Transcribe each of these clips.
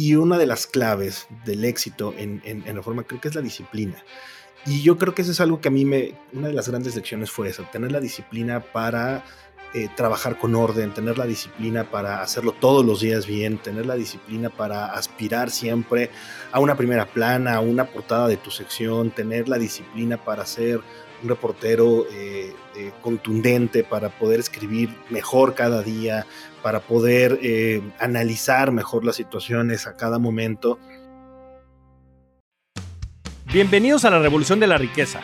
Y una de las claves del éxito en, en, en Reforma creo que es la disciplina. Y yo creo que eso es algo que a mí me, una de las grandes lecciones fue eso, tener la disciplina para eh, trabajar con orden, tener la disciplina para hacerlo todos los días bien, tener la disciplina para aspirar siempre a una primera plana, a una portada de tu sección, tener la disciplina para ser un reportero eh, eh, contundente, para poder escribir mejor cada día, para poder analizar mejor las situaciones a cada momento. Bienvenidos a la Revolución de la Riqueza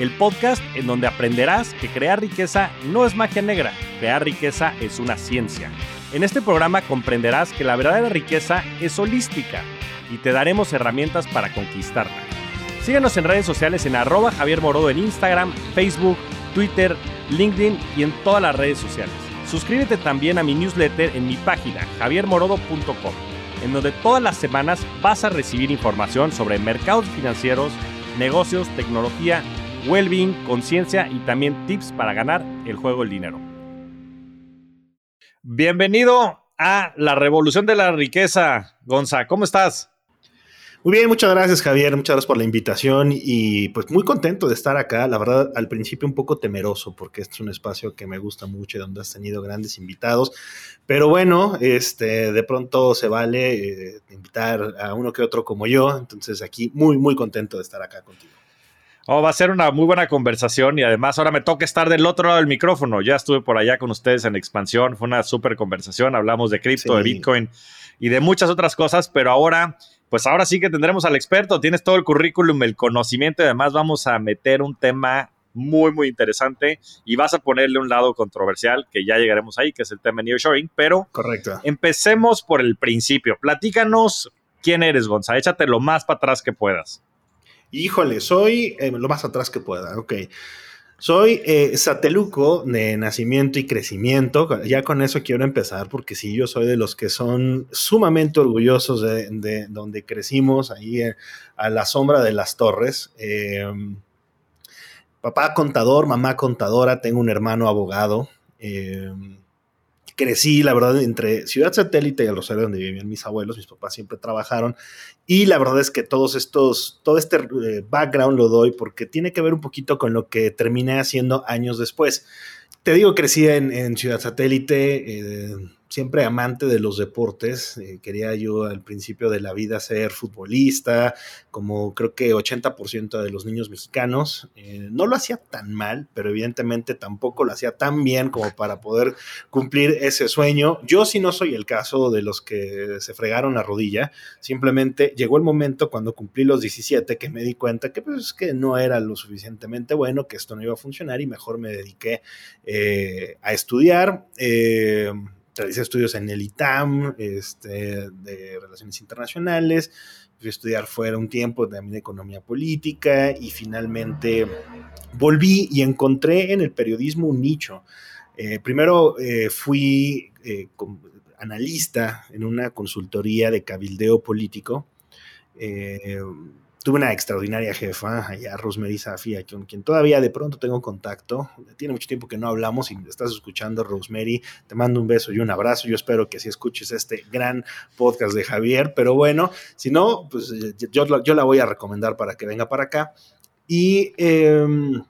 el podcast en donde aprenderás que crear riqueza no es magia negra, crear riqueza es una ciencia. En este programa comprenderás que la verdadera riqueza es holística y te daremos herramientas para conquistarla. Síguenos en redes sociales en arroba Javier Morodo en Instagram, Facebook, Twitter, LinkedIn y en todas las redes sociales. Suscríbete también a mi newsletter en mi página javiermorodo.com, en donde todas las semanas vas a recibir información sobre mercados financieros, negocios, tecnología well-being, conciencia y también tips para ganar el juego del dinero. Bienvenido a la revolución de la riqueza, Gonza. ¿Cómo estás? Muy bien, muchas gracias Javier, muchas gracias por la invitación y pues muy contento de estar acá. La verdad, al principio un poco temeroso porque este es un espacio que me gusta mucho y donde has tenido grandes invitados, pero bueno, este, de pronto se vale eh, invitar a uno que otro como yo, entonces aquí muy, muy contento de estar acá contigo. Oh, va a ser una muy buena conversación y además ahora me toca estar del otro lado del micrófono. Ya estuve por allá con ustedes en expansión, fue una súper conversación, hablamos de cripto, de Bitcoin y de muchas otras cosas, pero ahora, pues ahora sí que tendremos al experto, tienes todo el currículum, el conocimiento y además vamos a meter un tema muy, muy interesante y vas a ponerle un lado controversial que ya llegaremos ahí, que es el tema de nearshoring, pero Correcto. empecemos por el principio. Platícanos quién eres, Gonza, échate lo más para atrás que puedas. Híjole, soy eh, lo más atrás que pueda, ok. Soy eh, sateluco de nacimiento y crecimiento. Ya con eso quiero empezar, porque sí, yo soy de los que son sumamente orgullosos de, donde crecimos, ahí eh, a la sombra de las torres. Em, papá contador, mamá contadora, tengo un hermano abogado. Em, crecí, la verdad, entre Ciudad Satélite y el Rosario, donde vivían mis abuelos, mis papás siempre trabajaron. Y la verdad es que todos estos, todo este eh, background lo doy porque tiene que ver un poquito con lo que terminé haciendo años después. Te digo, crecí en, Ciudad Satélite. Eh, siempre amante de los deportes. Eh, quería yo al principio de la vida ser futbolista, como creo que 80% de los niños mexicanos. Eh, no lo hacía tan mal, pero evidentemente tampoco lo hacía tan bien como para poder cumplir ese sueño. Yo sí no soy el caso de los que se fregaron la rodilla. Simplemente llegó el momento cuando cumplí los 17 que me di cuenta que pues que no era lo suficientemente bueno, que esto no iba a funcionar y mejor me dediqué eh, a estudiar realicé estudios en el ITAM, este, de Relaciones Internacionales, fui a estudiar fuera un tiempo también de Economía Política y finalmente volví y encontré en el periodismo un nicho. Eh, primero eh, fui eh, analista en una consultoría de cabildeo político tuve una extraordinaria jefa, allá Rosemary Safia, con quien todavía de pronto tengo contacto. Tiene mucho tiempo que no hablamos y estás escuchando, Rosemary. Te mando un beso y un abrazo. Yo espero que así escuches este gran podcast de Javier. Pero bueno, si no, pues eh, yo, yo la voy a recomendar para que venga para acá. Y em,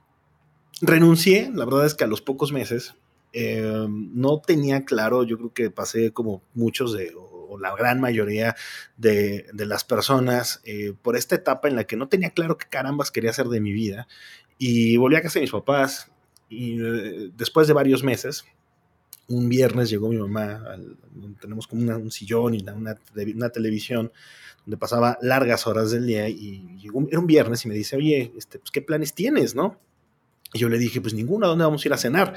renuncié, la verdad es que a los pocos meses em, no tenía claro, yo creo que pasé como muchos de la gran mayoría de, las personas eh, por esta etapa en la que no tenía claro qué carambas quería hacer de mi vida. Y volví a casa de mis papás y eh, después de varios meses, un viernes llegó mi mamá, tenemos como un sillón y una, televisión donde pasaba largas horas del día y era un viernes y me dice, oye, este, pues, ¿qué planes tienes, no? Y yo le dije, pues ninguno, ¿a dónde vamos a ir a cenar?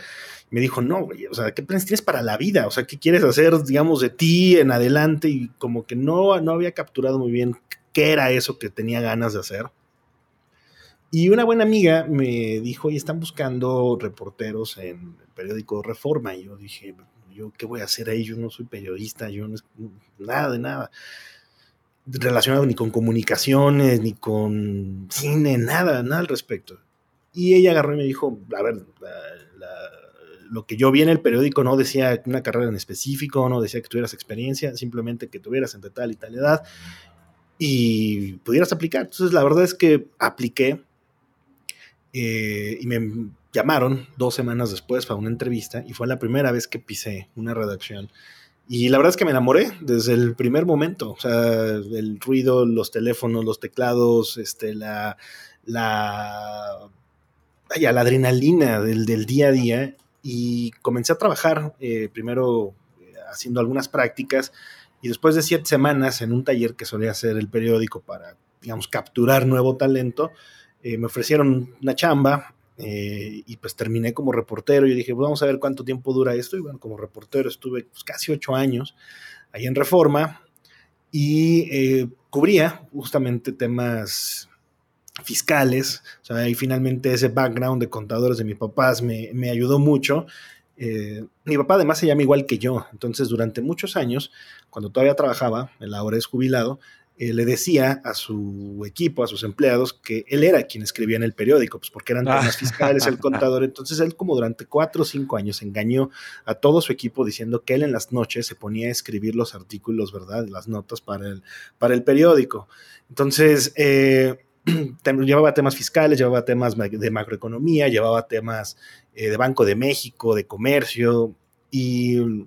me dijo, no, güey, o sea, ¿qué planes tienes para la vida? O sea, ¿qué quieres hacer, digamos, de ti en adelante? Y como que no, no había capturado muy bien qué era eso que tenía ganas de hacer. Y una buena amiga me dijo, y están buscando reporteros en el periódico Reforma. Y yo dije, ¿yo qué voy a hacer ahí? Yo no soy periodista, yo no, nada de nada relacionado ni con comunicaciones, ni con cine, nada, nada al respecto. Y ella agarró y me dijo, a ver, la, lo que yo vi en el periódico no decía una carrera en específico, no decía que tuvieras experiencia, simplemente que tuvieras entre tal y tal edad y pudieras aplicar. Entonces, la verdad es que apliqué eh, y me llamaron dos semanas después para una entrevista y fue la primera vez que pisé una redacción. Y la verdad es que me enamoré desde el primer momento. O sea, el ruido, los teléfonos, los teclados, este, la, la, la adrenalina del, del, día a día. Y comencé a trabajar, eh, primero eh, haciendo algunas prácticas y después de siete semanas en un taller que solía hacer el periódico para, digamos, capturar nuevo talento, eh, me ofrecieron una chamba y pues terminé como reportero. Y dije, pues vamos a ver cuánto tiempo dura esto. Y bueno, como reportero estuve pues, casi ocho años ahí en Reforma y cubría justamente temas fiscales. O sea, y finalmente ese background de contadores de mis papás me, me ayudó mucho. Eh, mi papá además se llama igual que yo, entonces durante muchos años, cuando todavía trabajaba, él ahora es jubilado, eh, le decía a su equipo, a sus empleados, que él era quien escribía en el periódico, pues porque eran temas fiscales, el contador. Entonces él como durante cuatro o cinco años engañó a todo su equipo diciendo que él en las noches se ponía a escribir los artículos, ¿verdad? Las notas para el, para el periódico. Entonces, eh, llevaba temas fiscales, llevaba temas de macroeconomía, llevaba temas eh, de Banco de México, de comercio y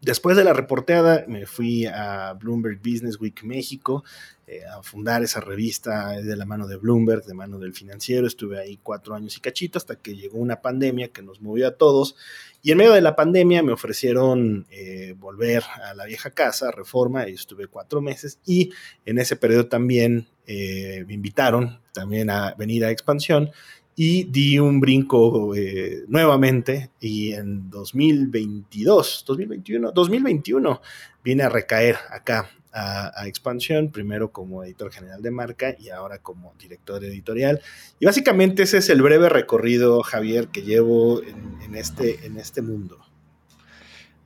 Después de la reporteada me fui a Bloomberg Business Week México eh, a fundar esa revista de la mano de Bloomberg, de mano del financiero. Estuve ahí cuatro años y cachito hasta que llegó una pandemia que nos movió a todos. Y en medio de la pandemia me ofrecieron eh, volver a la vieja casa, Reforma, y estuve cuatro meses. Y en ese periodo también eh, me invitaron también a venir a Expansión y di un brinco eh, nuevamente y en 2022, 2021, 2021 vine a recaer acá a, Expansión, primero como editor general de marca y ahora como director editorial. Y básicamente ese es el breve recorrido, Javier, que llevo en, este, en este mundo.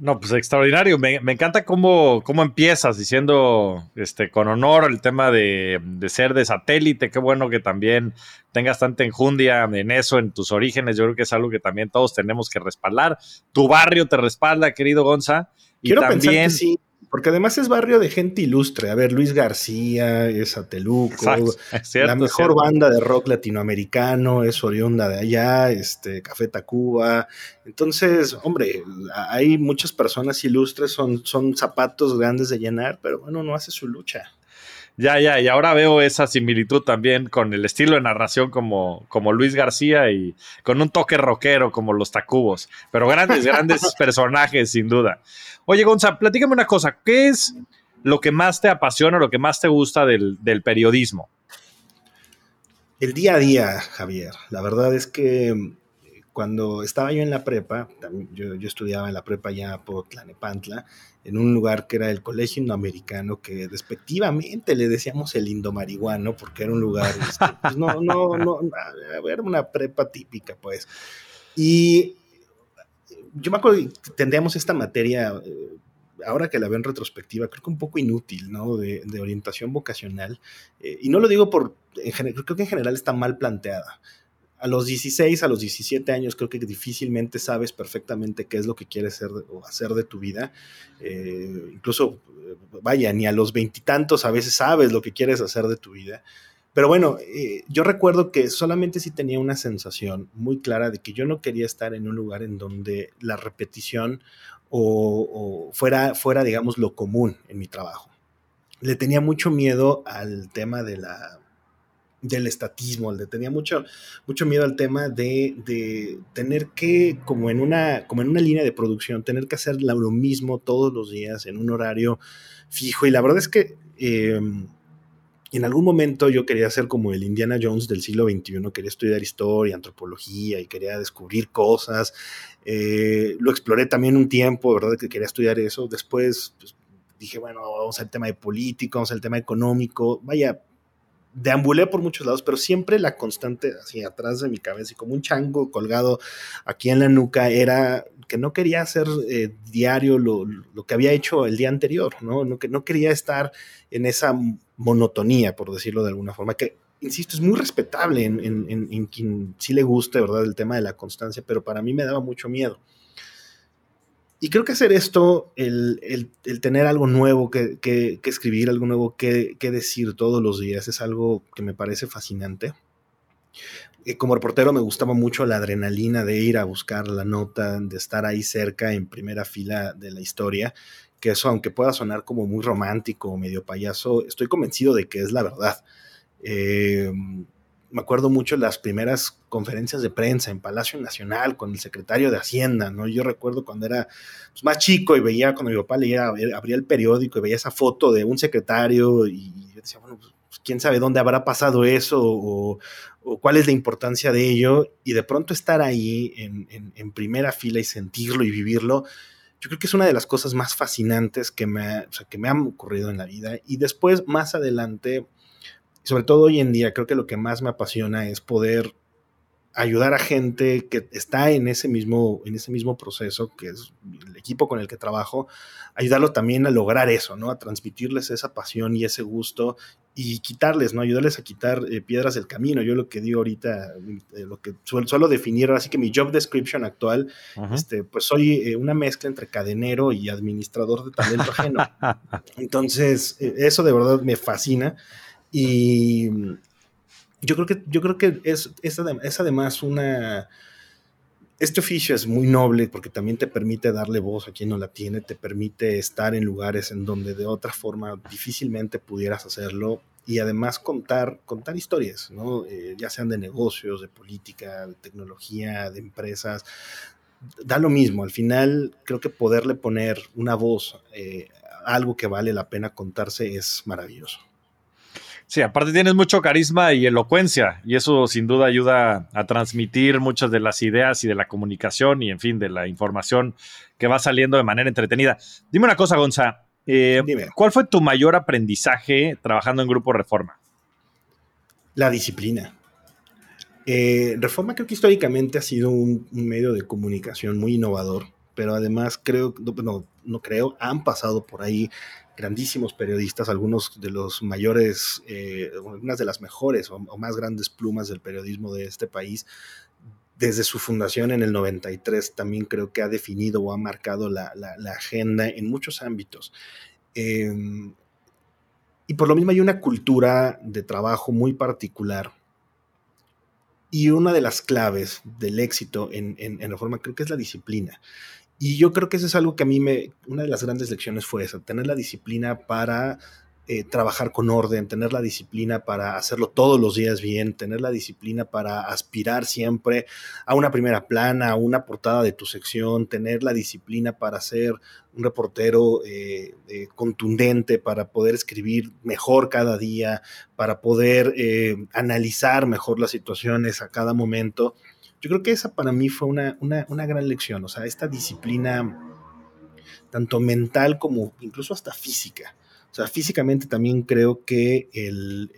No, pues extraordinario. Me, encanta cómo, cómo, empiezas diciendo este, con honor el tema de, ser de satélite. Qué bueno que también tengas tanta enjundia en eso, en tus orígenes. Yo creo que es algo que también todos tenemos que respaldar. Tu barrio te respalda, querido Gonza. Y Quiero también, pensar que sí. Porque además es barrio de gente ilustre. A ver, Luis García es Ateluco, la mejor banda de rock latinoamericano es oriunda de allá, este, Café Tacuba. Entonces, hombre, hay muchas personas ilustres, son, son zapatos grandes de llenar, pero bueno, no hace su lucha. Ya, ya, y ahora veo esa similitud también con el estilo de narración como, como Luis García y con un toque rockero como los Tacubos, pero grandes, grandes personajes sin duda. Oye, Gonza, platícame una cosa. ¿Qué es lo que más te apasiona, lo que más te gusta del, periodismo? El día a día, Javier. La verdad es que cuando estaba yo en la prepa, yo, estudiaba en la prepa ya por Tlanepantla, en un lugar que era el Colegio Indoamericano, que despectivamente le decíamos el Indomarihuano, porque era un lugar, este, pues no, no, no, era una prepa típica, pues. Y yo me acuerdo que tendríamos esta materia, eh, ahora que la veo en retrospectiva, creo que un poco inútil, ¿no? De, orientación vocacional. Eh, y no lo digo por, creo que en general está mal planteada. A los 16, a los 17 años, creo que difícilmente sabes perfectamente qué es lo que quieres ser o hacer de tu vida. Eh, incluso, vaya, ni a los veintitantos a veces sabes lo que quieres hacer de tu vida. Pero bueno, eh, yo recuerdo que solamente sí tenía una sensación muy clara de que yo no quería estar en un lugar en donde la repetición o, fuera, fuera, digamos, lo común en mi trabajo. Le tenía mucho miedo al tema de la, del estatismo, le tenía mucho, mucho miedo al tema de, de, tener que, como en, una, como en una línea de producción, tener que hacer lo mismo todos los días en un horario fijo. Y la verdad es que... Em, en algún momento yo quería ser como el Indiana Jones del siglo XXI, quería estudiar historia, antropología y quería descubrir cosas. Eh, lo exploré también un tiempo, ¿verdad? Que quería estudiar eso. Después pues, dije, bueno, vamos al tema de político, vamos al tema económico. Vaya, deambulé por muchos lados, pero siempre la constante, así atrás de mi cabeza y como un chango colgado aquí en la nuca, era que no quería hacer eh, diario lo, lo, que había hecho el día anterior, ¿no? No, que no quería estar en esa monotonía, por decirlo de alguna forma, que insisto, es muy respetable en, quien sí le guste, ¿verdad? El tema de la constancia, pero para mí me daba mucho miedo. Y creo que hacer esto, el, tener algo nuevo que, escribir, algo nuevo que, decir todos los días, es algo que me parece fascinante. Eh, como reportero me gustaba mucho la adrenalina de ir a buscar la nota, de estar ahí cerca en primera fila de la historia, que eso, aunque pueda sonar como muy romántico o medio payaso, estoy convencido de que es la verdad. Eh, me acuerdo mucho las primeras conferencias de prensa en Palacio Nacional con el secretario de Hacienda, ¿no? Yo recuerdo cuando era pues, más chico y veía, cuando mi papá leía, abría el periódico y veía esa foto de un secretario y yo decía, bueno, pues, quién sabe dónde habrá pasado eso o, cuál es la importancia de ello y de pronto estar ahí en, primera fila y sentirlo y vivirlo, yo creo que es una de las cosas más fascinantes que me, que me han ocurrido en la vida y después, más adelante, sobre todo hoy en día, creo que lo que más me apasiona es poder ayudar a gente que está en ese mismo, en ese mismo proceso, que es el equipo con el que trabajo, ayudarlo también a lograr eso, ¿no? A transmitirles esa pasión y ese gusto y quitarles, ¿no? Ayudarles a quitar eh, piedras del camino. Yo lo que digo ahorita, eh, lo que suelo, definir, así que mi job description actual, este, pues soy eh, una mezcla entre cadenero y administrador de talento ajeno. Entonces, eso de verdad me fascina. Y yo creo que, yo creo que es, es, además una... Este oficio es muy noble porque también te permite darle voz a quien no la tiene, te permite estar en lugares en donde de otra forma difícilmente pudieras hacerlo y además contar, contar historias, ¿no? Eh, ya sean de negocios, de política, de tecnología, de empresas. Da lo mismo, al final creo que poderle poner una voz eh, algo que vale la pena contarse es maravilloso. Sí, aparte tienes mucho carisma y elocuencia y eso sin duda ayuda a transmitir muchas de las ideas y de la comunicación y en fin de la información que va saliendo de manera entretenida. Dime una cosa, Gonza. Eh, ¿Cuál fue tu mayor aprendizaje trabajando en Grupo Reforma? La disciplina. Eh, Reforma creo que históricamente ha sido un, medio de comunicación muy innovador, pero además creo, no, no creo, han pasado por ahí grandísimos periodistas, algunos de los mayores, eh, unas de las mejores o, más grandes plumas del periodismo de este país, desde su fundación en el 93 también creo que ha definido o ha marcado la, agenda en muchos ámbitos. Em, y por lo mismo hay una cultura de trabajo muy particular. Y una de las claves del éxito en, en, en Reforma creo que es la disciplina. Y yo creo que eso es algo que a mí me, una de las grandes lecciones fue esa, tener la disciplina para eh, trabajar con orden, tener la disciplina para hacerlo todos los días bien, tener la disciplina para aspirar siempre a una primera plana, a una portada de tu sección, tener la disciplina para ser un reportero eh, eh, contundente, para poder escribir mejor cada día, para poder analizar mejor las situaciones a cada momento. Yo creo que esa para mí fue una, gran lección, o sea, esta disciplina tanto mental como incluso hasta física. O sea, físicamente también creo que el,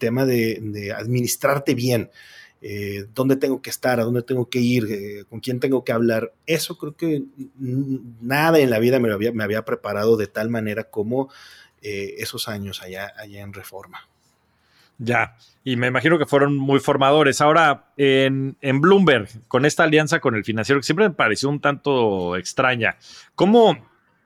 tema de, administrarte bien, eh, dónde tengo que estar, a dónde tengo que ir, eh, con quién tengo que hablar, eso creo que nada en la vida me, había, me había preparado de tal manera como eh, esos años allá, allá en Reforma. Ya, y me imagino que fueron muy formadores. Ahora, en, Bloomberg, con esta alianza con el financiero, que siempre me pareció un tanto extraña, ¿cómo,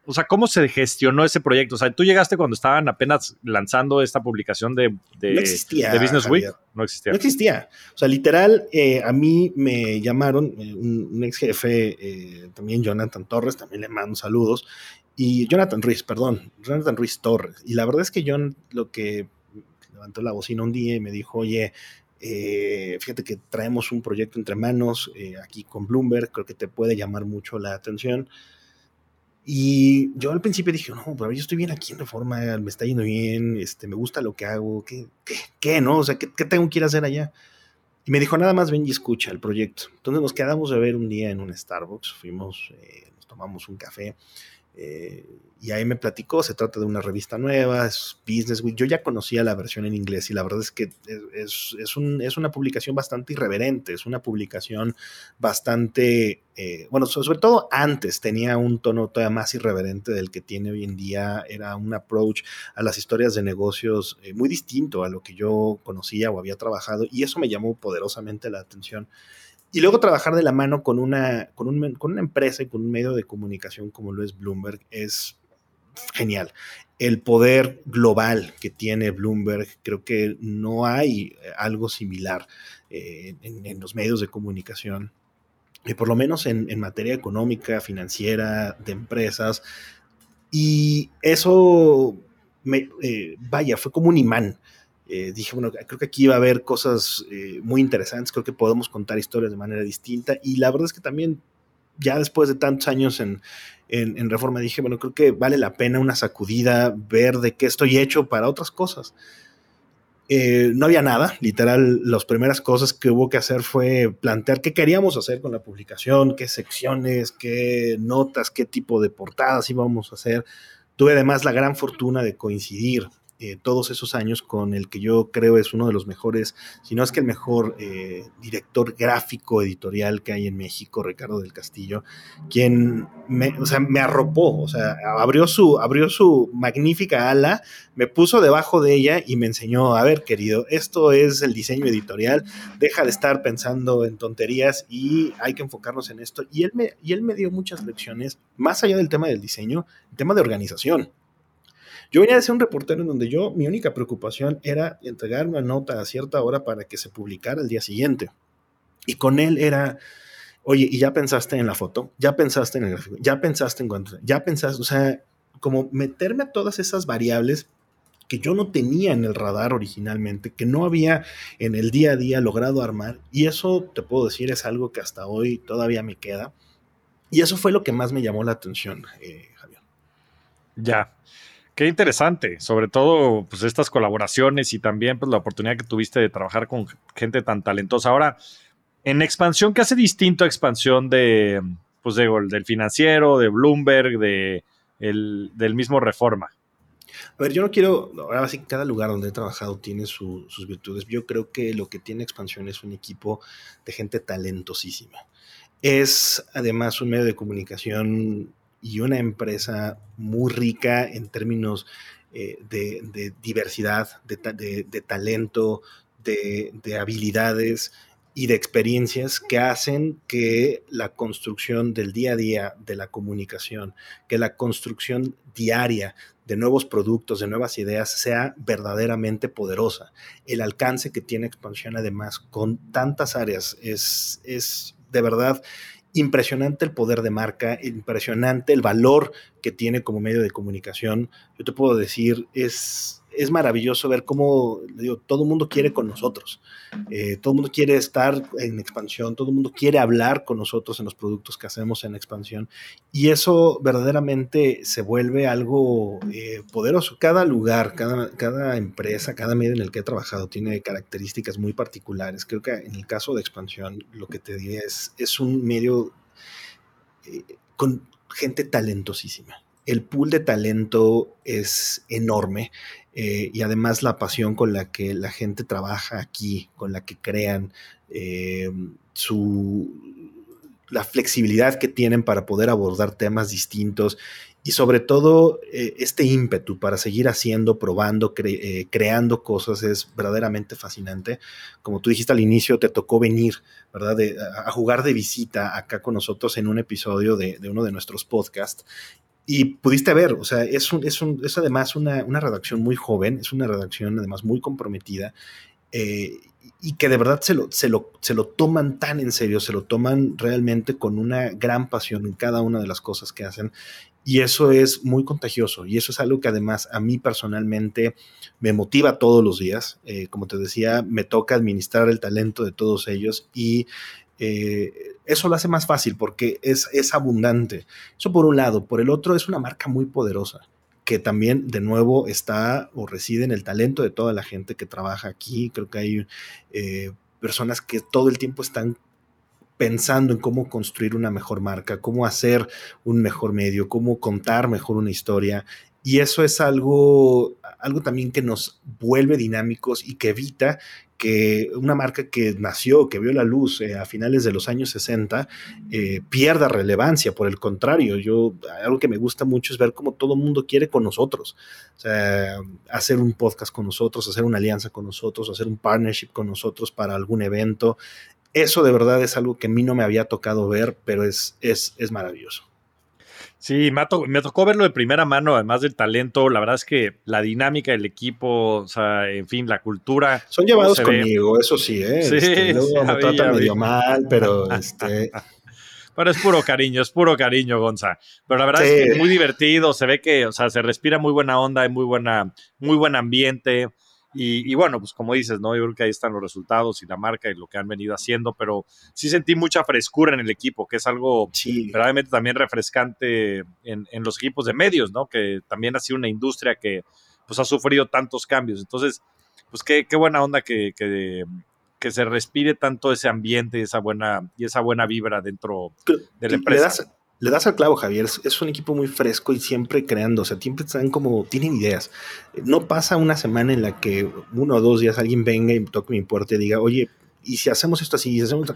o sea, cómo se gestionó ese proyecto? O sea, tú llegaste cuando estaban apenas lanzando esta publicación de, de, Business Week. No existía. No existía. O sea, literal, eh, a mí me llamaron, eh, un, ex jefe, eh, también Jonathan Torres, también le mando saludos, y Jonathan Ruiz, perdón, Jonathan Ruiz Torres. Y la verdad es que yo lo que levantó la bocina un día y me dijo, oye, eh, fíjate que traemos un proyecto entre manos eh, aquí con Bloomberg, creo que te puede llamar mucho la atención. Y yo al principio dije, no, pero yo estoy bien aquí en Reforma, me está yendo bien, este, me gusta lo que hago, ¿qué, qué, no? O sea, ¿qué, tengo que ir a hacer allá? Y me dijo, nada más ven y escucha el proyecto. Entonces nos quedamos a ver un día en un Starbucks, fuimos, eh, nos tomamos un café Eh, y ahí me platicó, se trata de una revista nueva, es Business Week. Yo ya conocía la versión en inglés y la verdad es que es, es, un, es una publicación bastante irreverente, es una publicación bastante, eh, bueno, sobre todo antes tenía un tono todavía más irreverente del que tiene hoy en día, era un approach a las historias de negocios eh, muy distinto a lo que yo conocía o había trabajado y eso me llamó poderosamente la atención. Y luego trabajar de la mano con una, con, un, con una empresa y con un medio de comunicación como lo es Bloomberg es genial. El poder global que tiene Bloomberg, creo que no hay eh, algo similar eh, en, los medios de comunicación, y por lo menos en, materia económica, financiera, de empresas. Y eso, me, eh, vaya, fue como un imán. Dije, bueno, creo que aquí va a haber cosas muy interesantes, creo que podemos contar historias de manera distinta y la verdad es que también ya después de tantos años en, en, Reforma dije, bueno, creo que vale la pena una sacudida, ver de qué estoy hecho para otras cosas. Eh, no había nada, literal, las primeras cosas que hubo que hacer fue plantear qué queríamos hacer con la publicación, qué secciones, qué notas, qué tipo de portadas íbamos a hacer. Tuve además la gran fortuna de coincidir eh, todos esos años con el que yo creo es uno de los mejores, si no es que el mejor eh, director gráfico editorial que hay en México, Ricardo del Castillo, quien me, o sea, me arropó, o sea, abrió su, abrió su magnífica ala, me puso debajo de ella y me enseñó, a ver, querido, esto es el diseño editorial, deja de estar pensando en tonterías y hay que enfocarnos en esto. Y él me, y él me dio muchas lecciones, más allá del tema del diseño, el tema de organización. Yo venía de ser un reportero en donde yo, mi única preocupación era entregar una nota a cierta hora para que se publicara el día siguiente. Y con él era, oye, ¿y ya pensaste en la foto? ¿Ya pensaste en el gráfico? ¿Ya pensaste en cuánto? ¿Ya pensaste? O sea, como meterme a todas esas variables que yo no tenía en el radar originalmente, que no había en el día a día logrado armar. Y eso, te puedo decir, es algo que hasta hoy todavía me queda. Y eso fue lo que más me llamó la atención, eh, Javier. Ya. Qué interesante, sobre todo pues estas colaboraciones y también pues la oportunidad que tuviste de trabajar con gente tan talentosa. Ahora, en expansión, ¿qué hace distinto a expansión de pues del financiero, de Bloomberg, de del mismo Reforma? A ver, yo no quiero, ahora sí, cada lugar donde he trabajado tiene sus virtudes. Yo creo que lo que tiene expansión es un equipo de gente talentosísima. Es además un medio de comunicación y una empresa muy rica en términos eh, de, diversidad, de, talento, de, habilidades y de experiencias que hacen que la construcción del día a día de la comunicación, que la construcción diaria de nuevos productos, de nuevas ideas, sea verdaderamente poderosa. El alcance que tiene expansión además con tantas áreas es, es de verdad impresionante el poder de marca, impresionante el valor que tiene como medio de comunicación. Yo te puedo decir, es, es maravilloso ver cómo digo, todo el mundo quiere con nosotros. Eh, todo el mundo quiere estar en expansión, todo el mundo quiere hablar con nosotros en los productos que hacemos en expansión. Y eso verdaderamente se vuelve algo eh, poderoso. Cada lugar, cada, cada empresa, cada medio en el que he trabajado tiene características muy particulares. Creo que en el caso de expansión, lo que te diría es, es un medio eh, con gente talentosísima. El pool de talento es enorme eh, y además la pasión con la que la gente trabaja aquí, con la que crean, eh, su, la flexibilidad que tienen para poder abordar temas distintos y sobre todo eh, este ímpetu para seguir haciendo, probando, creando cosas es verdaderamente fascinante. Como tú dijiste al inicio, te tocó venir, ¿verdad? a, jugar de visita acá con nosotros en un episodio de, de uno de nuestros podcasts y pudiste ver, o sea, es, un, es, un, es además una, una, redacción muy joven, es una redacción además muy comprometida eh, y que de verdad se lo, se, lo, se lo toman tan en serio, se lo toman realmente con una gran pasión en cada una de las cosas que hacen. Y eso es muy contagioso y eso es algo que además a mí personalmente me motiva todos los días. Eh, como te decía, me toca administrar el talento de todos ellos y eh, eso lo hace más fácil porque es, es abundante. Eso por un lado. Por el otro, es una marca muy poderosa que también de nuevo está o reside en el talento de toda la gente que trabaja aquí. Creo que hay eh, personas que todo el tiempo están pensando en cómo construir una mejor marca, cómo hacer un mejor medio, cómo contar mejor una historia. Y eso es algo, algo también que nos vuelve dinámicos y que evita que una marca que nació, que vio la luz eh, a finales de los años 60, eh, pierda relevancia. Por el contrario, yo algo que me gusta mucho es ver cómo todo el mundo quiere con nosotros. O sea, hacer un podcast con nosotros, hacer una alianza con nosotros, hacer un partnership con nosotros para algún evento. Eso de verdad es algo que a mí no me había tocado ver, pero es, es, es maravilloso. Sí, me, tocó verlo de primera mano, además del talento. La verdad es que la dinámica del equipo, o sea, en fin, la cultura. Son llevados conmigo, eso sí, ¿eh? Sí, este, luego me tratan medio mal, pero este. Pero es puro cariño, es puro cariño, Gonza. Pero la verdad es que es muy divertido, se ve que, o sea, se respira muy buena onda, hay muy buena, muy buen ambiente. Y, bueno, pues como dices, ¿no? Yo creo que ahí están los resultados y la marca y lo que han venido haciendo, pero sí sentí mucha frescura en el equipo, que es algo sí. verdaderamente también refrescante en, los equipos de medios, ¿no? Que también ha sido una industria que pues ha sufrido tantos cambios. Entonces, pues qué, qué buena onda que, que, que, se respire tanto ese ambiente y esa buena, y esa buena vibra dentro de la empresa le das al clavo, Javier. Es, un equipo muy fresco y siempre creando. O sea, siempre están como, tienen ideas. No pasa una semana en la que uno o dos días alguien venga y toque mi puerta y diga, oye, y si hacemos esto así, y hacemos,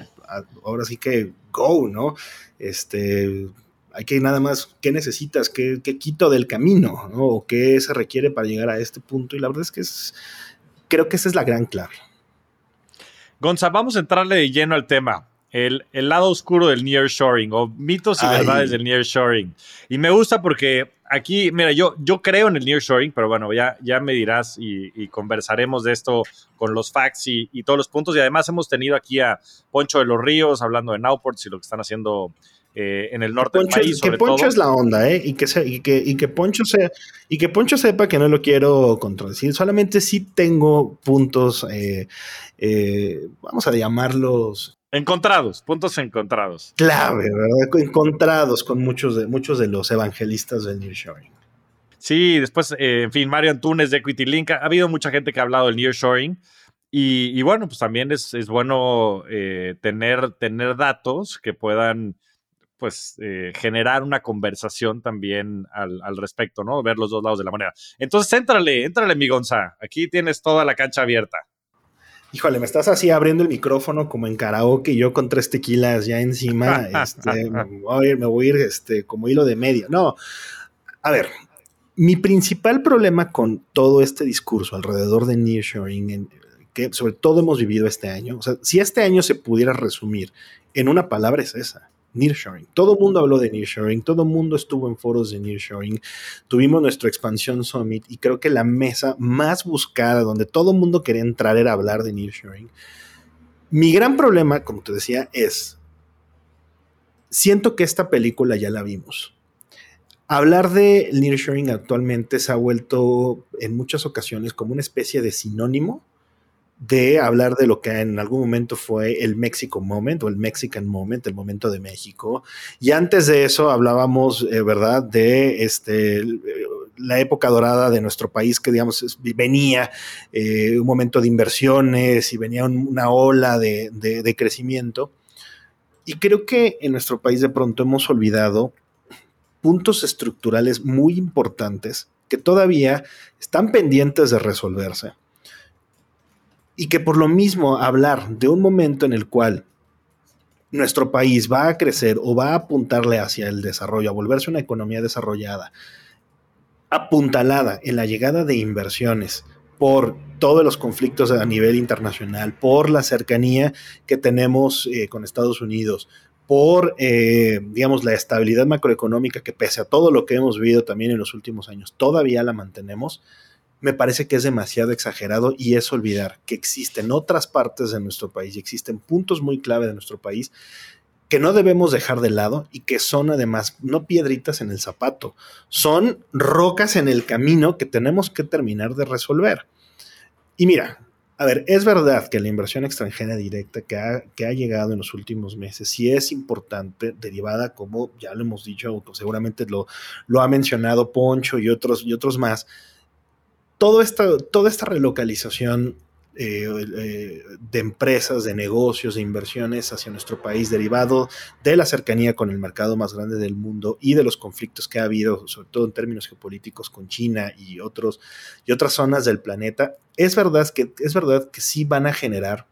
ahora sí que go, ¿no? Este, hay que nada más, ¿qué necesitas? ¿Qué, quito del camino? ¿no? ¿O qué se requiere para llegar a este punto? Y la verdad es que es, creo que esa es la gran clave. Gonza, vamos a entrarle de lleno al tema el, lado oscuro del nearshoring o mitos y verdades del nearshoring. Y me gusta porque aquí, mira, yo, yo creo en el nearshoring, pero bueno, ya, ya me dirás y, conversaremos de esto con los facts y, todos los puntos. Y además hemos tenido aquí a Poncho de los Ríos hablando de Nowports y lo que están haciendo eh, en el norte del país. que Poncho es la onda, ¿eh? Y que, y que, y que, Poncho sea, y que Poncho sepa que no lo quiero contradecir. Solamente sí tengo puntos, eh, eh, vamos a llamarlos Encontrados, puntos encontrados. Clave, ¿verdad? Encontrados con muchos de, muchos de los evangelistas del nearshoring. Sí, después, eh, en fin, Mario Antunes de Equity Link. Ha habido mucha gente que ha hablado del nearshoring. Y, y bueno, pues también es, bueno eh, tener, tener datos que puedan pues eh, generar una conversación también al, al, respecto, ¿no? Ver los dos lados de la moneda. Entonces, éntrale, éntrale, mi Gonza. Aquí tienes toda la cancha abierta híjole, me estás así abriendo el micrófono como en karaoke, yo con tres tequilas ya encima, este, me voy a ir, me voy a ir este, como hilo de medio. No, a ver, mi principal problema con todo este discurso alrededor de nearshoring, que sobre todo hemos vivido este año, o sea, si este año se pudiera resumir en una palabra es esa, nearshoring. Todo el mundo habló de nearshoring, todo el mundo estuvo en foros de nearshoring. Tuvimos nuestro expansión summit y creo que la mesa más buscada donde todo el mundo quería entrar era hablar de nearshoring. Mi gran problema, como te decía, es siento que esta película ya la vimos. Hablar de nearshoring actualmente se ha vuelto en muchas ocasiones como una especie de sinónimo de hablar de lo que en algún momento fue el Mexico Moment o el Mexican Moment, el momento de México. Y antes de eso hablábamos, eh, ¿verdad?, de este, la época dorada de nuestro país, que digamos venía eh, un momento de inversiones y venía una ola de, de crecimiento. Y creo que en nuestro país de pronto hemos olvidado puntos estructurales muy importantes que todavía están pendientes de resolverse y que por lo mismo hablar de un momento en el cual nuestro país va a crecer o va a apuntarle hacia el desarrollo, a volverse una economía desarrollada, apuntalada en la llegada de inversiones por todos los conflictos a nivel internacional, por la cercanía que tenemos eh, con Estados Unidos, por, eh, digamos, la estabilidad macroeconómica que pese a todo lo que hemos vivido también en los últimos años, todavía la mantenemos me parece que es demasiado exagerado y es olvidar que existen otras partes de nuestro país y existen puntos muy clave de nuestro país que no debemos dejar de lado y que son además no piedritas en el zapato, son rocas en el camino que tenemos que terminar de resolver. Y mira, a ver, es verdad que la inversión extranjera directa que ha, llegado en los últimos meses sí es importante, derivada, como ya lo hemos dicho, seguramente lo, lo ha mencionado Poncho y otros, y otros más, toda esta relocalización eh, eh, de empresas, de negocios, de inversiones hacia nuestro país, derivado de la cercanía con el mercado más grande del mundo y de los conflictos que ha habido, sobre todo en términos geopolíticos con China y, otros, y otras zonas del planeta, es verdad, que, es verdad que sí van a generar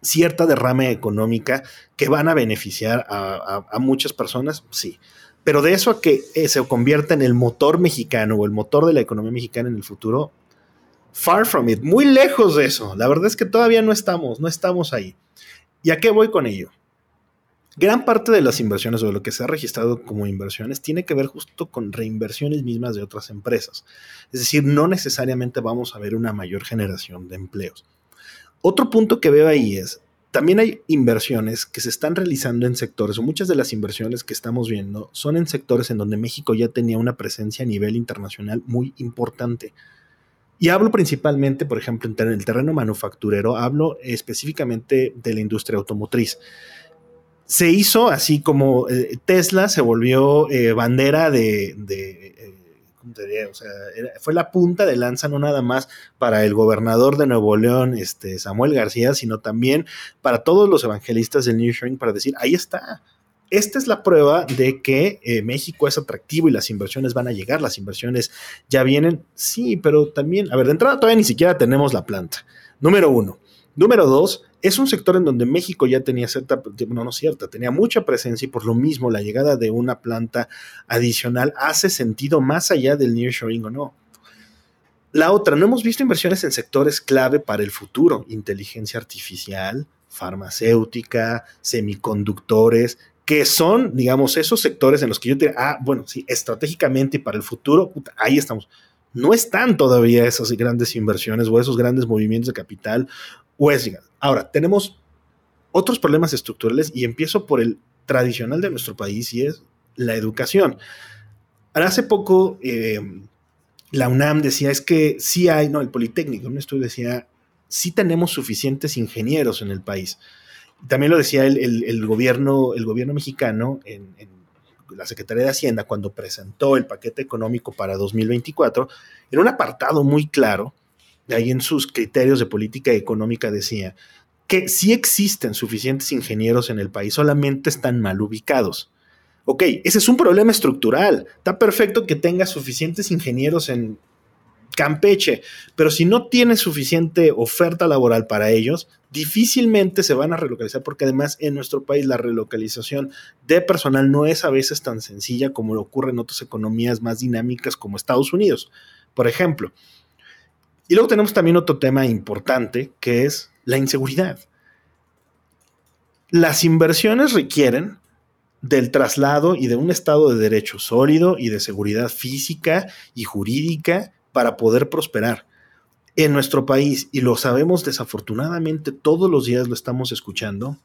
cierta derrame económica que van a beneficiar a, muchas personas, sí. Pero de eso a que eh, se convierta en el motor mexicano o el motor de la economía mexicana en el futuro, Far from it, muy lejos de eso. La verdad es que todavía no estamos, no estamos ahí. ¿Y a qué voy con ello? Gran parte de las inversiones o de lo que se ha registrado como inversiones tiene que ver justo con reinversiones mismas de otras empresas. Es decir, no necesariamente vamos a ver una mayor generación de empleos. Otro punto que veo ahí es, también hay inversiones que se están realizando en sectores, o muchas de las inversiones que estamos viendo son en sectores en donde México ya tenía una presencia a nivel internacional muy importante. Y hablo principalmente, por ejemplo, en el terreno manufacturero, hablo específicamente de la industria automotriz. Se hizo así como eh, Tesla se volvió eh, bandera de, eh, ¿cómo te diría? O sea, fue la punta de lanza no nada más para el gobernador de Nuevo León, este, Samuel García, sino también para todos los evangelistas del New Sharing para decir, ahí está, esta es la prueba de que eh, México es atractivo y las inversiones van a llegar, las inversiones ya vienen, sí, pero también, a ver, de entrada todavía ni siquiera tenemos la planta, número uno. Número dos, es un sector en donde México ya tenía cierta, no, no cierta, tenía mucha presencia y por lo mismo la llegada de una planta adicional hace sentido más allá del nearshoring o no. La otra, no hemos visto inversiones en sectores clave para el futuro, inteligencia artificial, farmacéutica, semiconductores, que son, digamos, esos sectores en los que yo te, ah, bueno, sí, estratégicamente y para el futuro, ahí estamos. No están todavía esas grandes inversiones o esos grandes movimientos de capital es, ahora, tenemos otros problemas estructurales y empiezo por el tradicional de nuestro país y es la educación. hace poco eh, la UNAM decía, es que sí hay, no, el Politécnico, un estudio decía, sí tenemos suficientes ingenieros en el país también lo decía el, gobierno, el gobierno mexicano en, la Secretaría de Hacienda cuando presentó el paquete económico para 2024, en un apartado muy claro, ahí en sus criterios de política económica decía que sí existen suficientes ingenieros en el país, solamente están mal ubicados. Ok, ese es un problema estructural. Está perfecto que tenga suficientes ingenieros en Campeche, pero si no tiene suficiente oferta laboral para ellos, difícilmente se van a relocalizar porque además en nuestro país la relocalización de personal no es a veces tan sencilla como ocurre en otras economías más dinámicas como Estados Unidos, por ejemplo. Y luego tenemos también otro tema importante que es la inseguridad. Las inversiones requieren del traslado y de un estado de derecho sólido y de seguridad física y jurídica para poder prosperar. En nuestro país, y lo sabemos desafortunadamente, todos los días lo estamos escuchando,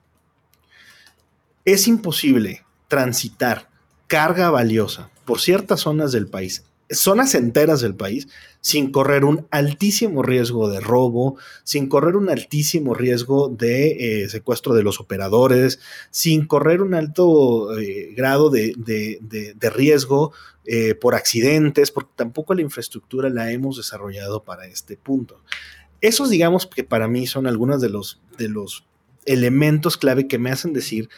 es imposible transitar carga valiosa por ciertas zonas del país zonas enteras del país sin correr un altísimo riesgo de robo, sin correr un altísimo riesgo de eh, secuestro de los operadores, sin correr un alto eh, grado de, riesgo eh, por accidentes, porque tampoco la infraestructura la hemos desarrollado para este punto. Esos digamos que para mí son algunos de los, de los elementos clave que me hacen decir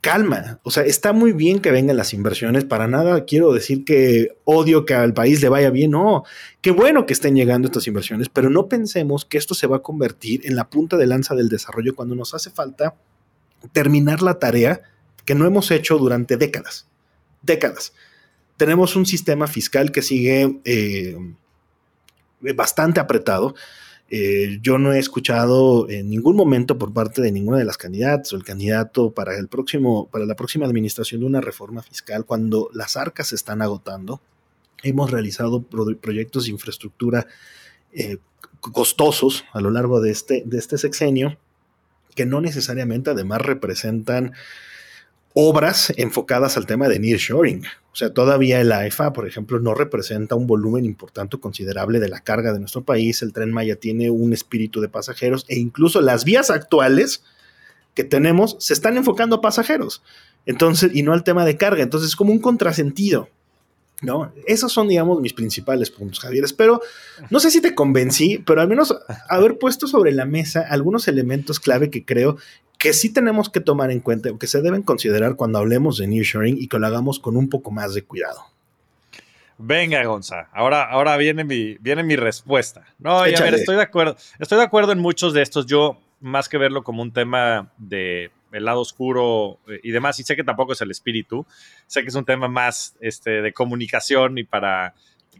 calma. O sea, está muy bien que vengan las inversiones. Para nada quiero decir que odio que al país le vaya bien. No, qué bueno que estén llegando estas inversiones, pero no pensemos que esto se va a convertir en la punta de lanza del desarrollo cuando nos hace falta terminar la tarea que no hemos hecho durante décadas. Décadas. Tenemos un sistema fiscal que sigue eh, bastante apretado eh, yo no he escuchado en ningún momento por parte de ninguna de las candidatas o el candidato para el próximo, para la próxima administración de una reforma fiscal cuando las arcas se están agotando. Hemos realizado proyectos de infraestructura eh, costosos a lo largo de este, de este sexenio que no necesariamente además representan obras enfocadas al tema de nearshoring. O sea, todavía el AIFA, por ejemplo, no representa un volumen importante o considerable de la carga de nuestro país. El tren Maya tiene un espíritu de pasajeros e incluso las vías actuales que tenemos se están enfocando a pasajeros. Entonces, y no al tema de carga. Entonces, es como un contrasentido. ¿no? Esos son, digamos, mis principales puntos, Javier. Espero, no sé si te convencí, pero al menos haber puesto sobre la mesa algunos elementos clave que creo que sí tenemos que tomar en cuenta o que se deben considerar cuando hablemos de nearshoring y que lo hagamos con un poco más de cuidado. Venga, Gonza, ahora, ahora viene, mi, viene mi respuesta. No, a ver, estoy de acuerdo. Estoy de acuerdo en muchos de estos. Yo, más que verlo como un tema de el lado oscuro eh, y demás, y sé que tampoco es el espíritu, sé que es un tema más este, de comunicación y para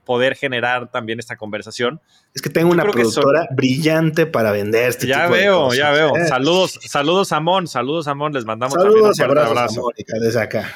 poder generar también esta conversación. Es que tengo una productora brillante para vender este ya veo, Ya veo, ¿eh? Saludos, saludos a Mon, saludos a Mon, les mandamos saludos, también un abrazo. Mónica, desde acá.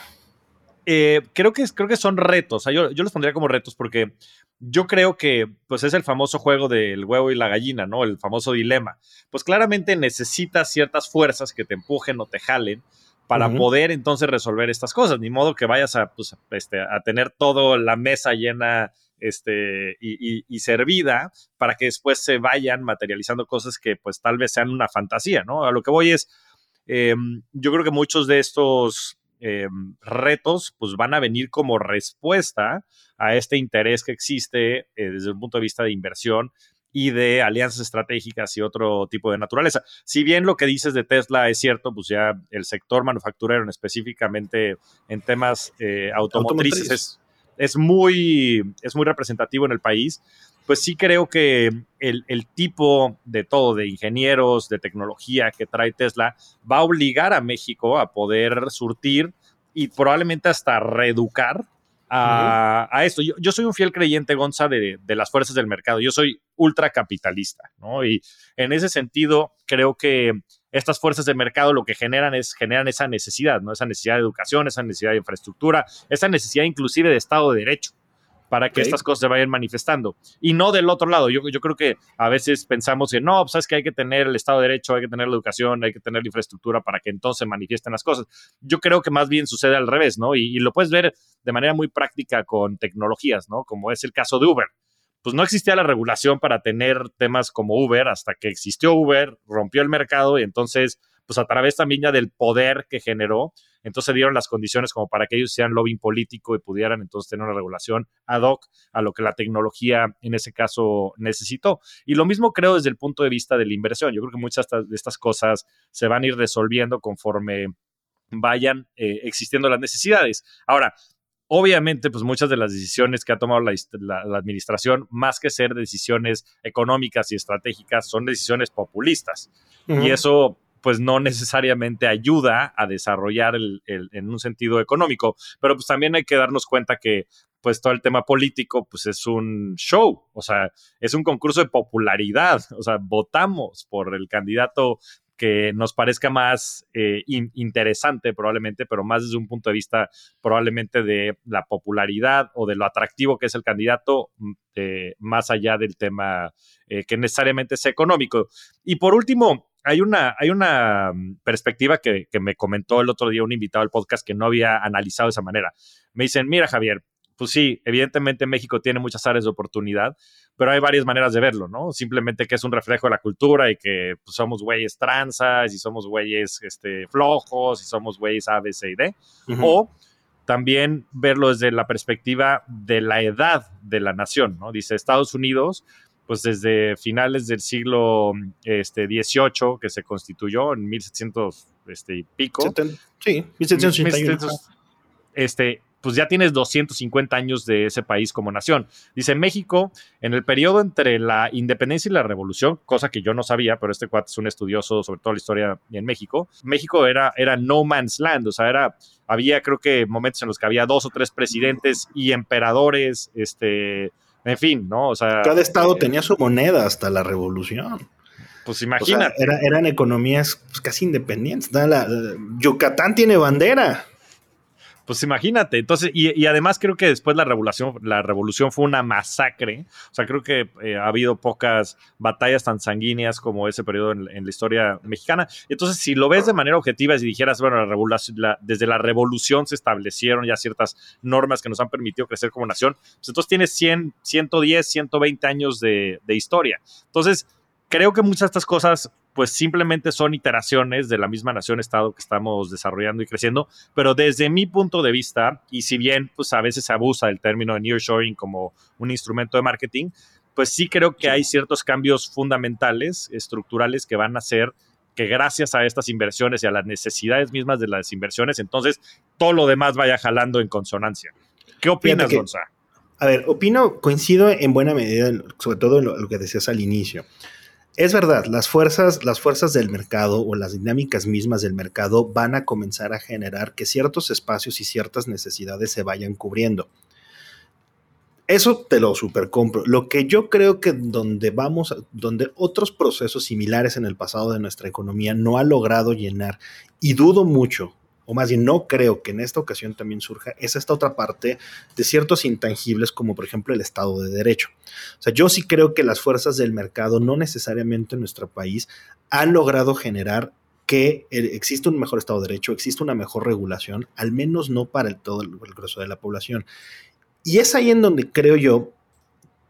Eh, creo, que, creo que son retos, yo, yo los pondría como retos porque yo creo que pues es el famoso juego del huevo y la gallina, ¿no? El famoso dilema. Pues claramente necesitas ciertas fuerzas que te empujen o te jalen para poder entonces resolver estas cosas. Ni modo que vayas a, pues, este, a tener toda la mesa llena este, y, servida para que después se vayan materializando cosas que pues tal vez sean una fantasía, ¿no? A lo que voy es, em, yo creo que muchos de estos em, retos pues van a venir como respuesta a este interés que existe eh, desde un punto de vista de inversión y de alianzas estratégicas y otro tipo de naturaleza. Si bien lo que dices de Tesla es cierto, pues ya el sector manufacturero, específicamente en temas eh, automotrices, Es, es, muy, es muy representativo en el país. Pues sí creo que el, el tipo de todo, de ingenieros, de tecnología que trae Tesla, va a obligar a México a poder surtir y probablemente hasta reeducar a, esto. Yo, soy un fiel creyente, Gonza, de, de, las fuerzas del mercado. Yo soy ultracapitalista, ¿no? Y en ese sentido, creo que estas fuerzas de mercado lo que generan es, generan esa necesidad, ¿no? Esa necesidad de educación, esa necesidad de infraestructura, esa necesidad inclusive de Estado de Derecho para que estas cosas se vayan manifestando. Y no del otro lado. Yo, yo creo que a veces pensamos que no, pues es que hay que tener el Estado de Derecho, hay que tener la educación, hay que tener la infraestructura para que entonces manifiesten las cosas. Yo creo que más bien sucede al revés, ¿no? Y, y lo puedes ver de manera muy práctica con tecnologías, ¿no? Como es el caso de Uber. Pues no existía la regulación para tener temas como Uber hasta que existió Uber, rompió el mercado y entonces, pues a través también ya del poder que generó, entonces dieron las condiciones como para que ellos sean lobbying político y pudieran entonces tener una regulación ad hoc a lo que la tecnología en ese caso necesitó. Y lo mismo creo desde el punto de vista de la inversión. Yo creo que muchas de estas cosas se van a ir resolviendo conforme vayan eh, existiendo las necesidades. Ahora, obviamente, pues muchas de las decisiones que ha tomado la, administración, más que ser decisiones económicas y estratégicas, son decisiones populistas. Y eso pues no necesariamente ayuda a desarrollar el, en un sentido económico, pero pues también hay que darnos cuenta que pues todo el tema político pues es un show, o sea, es un concurso de popularidad, o sea, votamos por el candidato que nos parezca más eh, interesante probablemente, pero más desde un punto de vista probablemente de la popularidad o de lo atractivo que es el candidato, mm, eh, más allá del tema eh, que necesariamente es económico. Y por último, hay una, hay una mm, perspectiva que, me comentó el otro día un invitado al podcast que no había analizado de esa manera. Me dicen, mira Javier, pues sí, evidentemente México tiene muchas áreas de oportunidad, pero hay varias maneras de verlo, ¿no? Simplemente que es un reflejo de la cultura y que pues, somos güeyes tranzas y somos güeyes este, flojos y somos güeyes A, B, C y D. O también verlo desde la perspectiva de la edad de la nación, ¿no? Dice Estados Unidos pues desde finales del siglo este, XVIII, que se constituyó en 1700 este, y pico. sí, 1781. Este, pues ya tienes 250 años de ese país como nación. Dice México, en el periodo entre la independencia y la revolución, cosa que yo no sabía, pero este cuate es un estudioso sobre toda la historia en México, México era, era no man's land, o sea, era, había creo que momentos en los que había dos o tres presidentes y emperadores, este, en fin, ¿no? O sea. Cada estado eh, tenía su moneda hasta la revolución. Pues imagínate. eran economías pues, casi independientes. Yucatán tiene bandera. Pues imagínate, entonces, y, además creo que después la revolución, la revolución fue una masacre. O sea, creo que eh, ha habido pocas batallas tan sanguíneas como ese periodo en, la historia mexicana. Entonces, si lo ves de manera objetiva, si dijeras, bueno, la revolución, desde la revolución se establecieron ya ciertas normas que nos han permitido crecer como nación, pues entonces tienes 100, 110, 120 años de, de historia. Entonces, creo que muchas de estas cosas pues simplemente son iteraciones de la misma nación-estado que estamos desarrollando y creciendo, pero desde mi punto de vista, y si bien pues a veces se abusa del término de nearshoring como un instrumento de marketing, pues sí creo que hay ciertos cambios fundamentales, estructurales que van a hacer que gracias a estas inversiones y a las necesidades mismas de las inversiones, entonces todo lo demás vaya jalando en consonancia. ¿Qué opinas, Gonzalo? A ver, opino, coincido en buena medida, sobre todo en lo que decías al inicio. Es verdad, las fuerzas, las fuerzas del mercado o las dinámicas mismas del mercado van a comenzar a generar que ciertos espacios y ciertas necesidades se vayan cubriendo. Eso te lo supercompro. Lo que yo creo que donde vamos, donde otros procesos similares en el pasado de nuestra economía no ha logrado llenar, y dudo mucho o más bien no creo que en esta ocasión también surja, es esta otra parte de ciertos intangibles como por ejemplo el Estado de Derecho. O sea, yo sí creo que las fuerzas del mercado, no necesariamente en nuestro país, han logrado generar que existe un mejor Estado de Derecho, existe una mejor regulación, al menos no para el, todo el, grueso de la población. Y es ahí en donde creo yo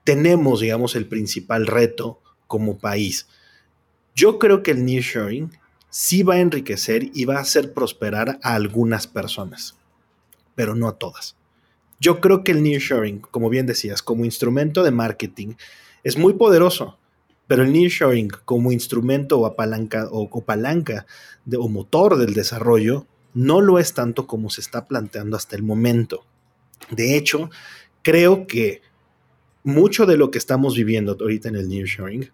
tenemos, digamos, el principal reto como país. Yo creo que el nearshoring sí va a enriquecer y va a hacer prosperar a algunas personas, pero no a todas. Yo creo que el nearshoring, como bien decías, como instrumento de marketing, es muy poderoso, pero el nearshoring como instrumento o palanca o, palanca o motor del desarrollo no lo es tanto como se está planteando hasta el momento. De hecho, creo que mucho de lo que estamos viviendo ahorita en el nearshoring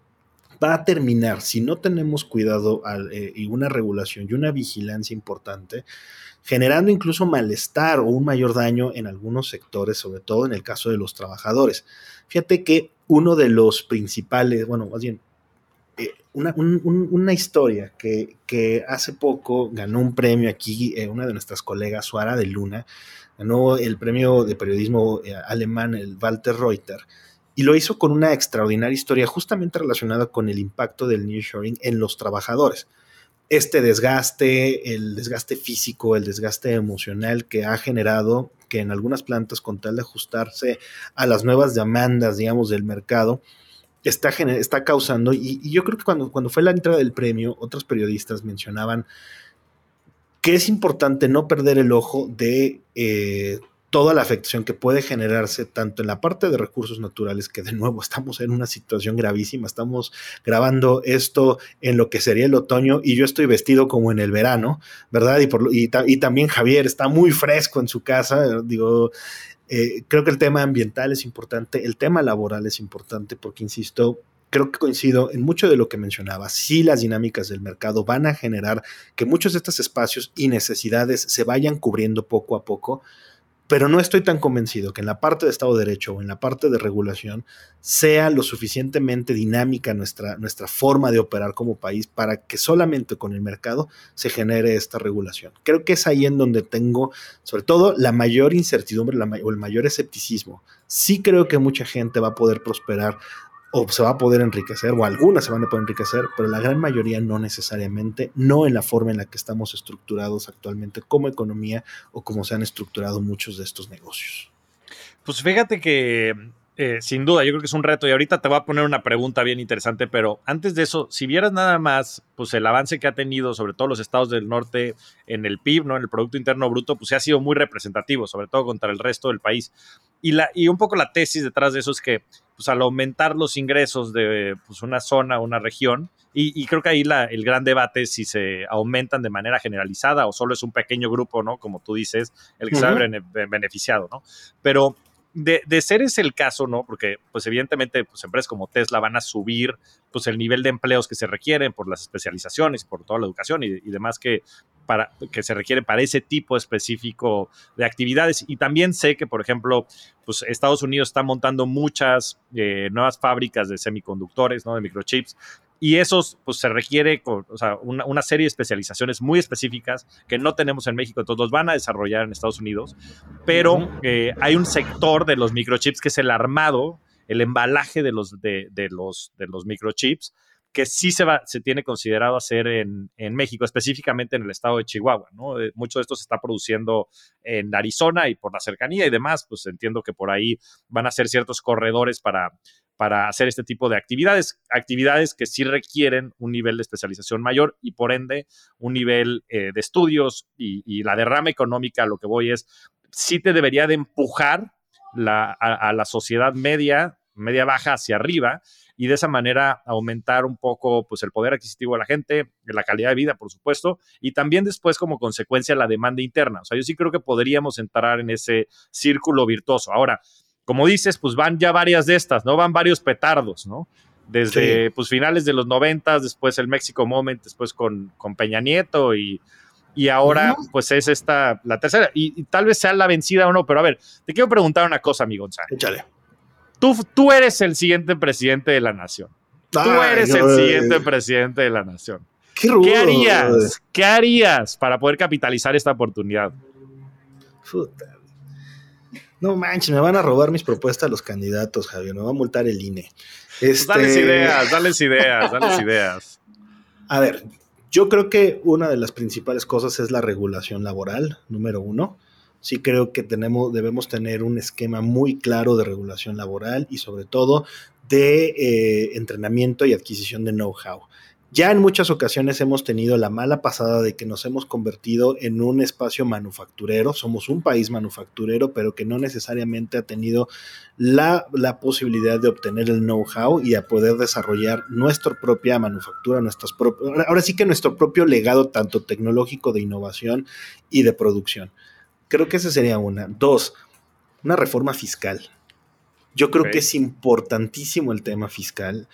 va a terminar, si no tenemos cuidado eh, y una regulación y una vigilancia importante, generando incluso malestar o un mayor daño en algunos sectores, sobre todo en el caso de los trabajadores. Fíjate que uno de los principales, bueno, más bien, eh, una, historia que, que, hace poco ganó un premio aquí, eh, una de nuestras colegas, Suara de Luna, ganó el premio de periodismo alemán, el Walter Reuter, y lo hizo con una extraordinaria historia justamente relacionada con el impacto del nearshoring en los trabajadores. Este desgaste, el desgaste físico, el desgaste emocional que ha generado que en algunas plantas, con tal de ajustarse a las nuevas demandas, digamos, del mercado, está, está causando, y, yo creo que cuando, cuando fue la entrada del premio, otros periodistas mencionaban que es importante no perder el ojo de eh, toda la afectación que puede generarse tanto en la parte de recursos naturales, que de nuevo estamos en una situación gravísima, estamos grabando esto en lo que sería el otoño y yo estoy vestido como en el verano, ¿verdad? Y, por, y, también Javier está muy fresco en su casa, digo, eh, creo que el tema ambiental es importante, el tema laboral es importante porque, insisto, creo que coincido en mucho de lo que mencionaba. Sí, las dinámicas del mercado van a generar que muchos de estos espacios y necesidades se vayan cubriendo poco a poco, pero no estoy tan convencido que en la parte de Estado de Derecho o en la parte de regulación sea lo suficientemente dinámica nuestra, nuestra forma de operar como país para que solamente con el mercado se genere esta regulación. Creo que es ahí en donde tengo, sobre todo, la mayor incertidumbre o el mayor escepticismo. Sí creo que mucha gente va a poder prosperar o se va a poder enriquecer, o algunas se van a poder enriquecer, pero la gran mayoría no necesariamente, no en la forma en la que estamos estructurados actualmente como economía o como se han estructurado muchos de estos negocios. Pues fíjate que eh, sin duda, yo creo que es un reto y ahorita te voy a poner una pregunta bien interesante, pero antes de eso, si vieras nada más, pues el avance que ha tenido sobre todo los estados del norte en el PIB, ¿no? En el Producto Interno Bruto, pues ha sido muy representativo, sobre todo contra el resto del país. Y, la, y un poco la tesis detrás de eso es que pues al aumentar los ingresos de pues, una zona, una región, y, creo que ahí la, el gran debate es si se aumentan de manera generalizada o solo es un pequeño grupo, ¿no? Como tú dices, el que se ha beneficiado, ¿no? Pero de, de, ser ese el caso, ¿no? Porque, pues, evidentemente, pues, empresas como Tesla van a subir, pues, el nivel de empleos que se requieren por las especializaciones, por toda la educación y, demás que, para, que se requiere para ese tipo específico de actividades. Y también sé que, por ejemplo, pues Estados Unidos está montando muchas eh, nuevas fábricas de semiconductores, ¿no? De microchips y esos, pues se requiere o sea, una, serie de especializaciones muy específicas que no tenemos en México, entonces los van a desarrollar en Estados Unidos, pero eh, hay un sector de los microchips que es el armado, el embalaje de los, de, los, de los microchips, que sí se, va, se tiene considerado hacer en, en, México, específicamente en el estado de Chihuahua. ¿no? Eh, mucho de esto se está produciendo en Arizona y por la cercanía y demás, pues entiendo que por ahí van a ser ciertos corredores para para hacer este tipo de actividades, actividades que sí requieren un nivel de especialización mayor y por ende un nivel eh, de estudios y, la derrama económica, lo que voy es, sí te debería de empujar a, la sociedad media, media baja hacia arriba y de esa manera aumentar un poco pues el poder adquisitivo de la gente, la calidad de vida, por supuesto, y también después como consecuencia la demanda interna. O sea, yo sí creo que podríamos entrar en ese círculo virtuoso. Ahora, como dices, pues van ya varias de estas, ¿no? Van varios petardos, ¿no? Desde pues finales de los noventas, después el México Moment, después con, con Peña Nieto y, y ahora pues es esta, la tercera, y, tal vez sea la vencida o no, pero a ver, te quiero preguntar una cosa, amigo González. Échale. Tú, tú eres el siguiente presidente de la nación. tú eres el siguiente presidente de la nación. Qué, ¿Qué harías? ¿Qué harías para poder capitalizar esta oportunidad? Puta. No manches, me van a robar mis propuestas los candidatos, Javier. Me va a multar el INE. Pues este... Dales ideas, dales ideas, dales ideas. A ver, yo creo que una de las principales cosas es la regulación laboral, número uno. Sí creo que tenemos, debemos tener un esquema muy claro de regulación laboral y sobre todo de eh, entrenamiento y adquisición de know-how. Ya en muchas ocasiones hemos tenido la mala pasada de que nos hemos convertido en un espacio manufacturero, somos un país manufacturero, pero que no necesariamente ha tenido la, posibilidad de obtener el know-how y a poder desarrollar nuestra propia manufactura, nuestras ahora sí que nuestro propio legado tanto tecnológico de innovación y de producción. Creo que esa sería una. Dos, una reforma fiscal. Yo creo que es importantísimo el tema fiscal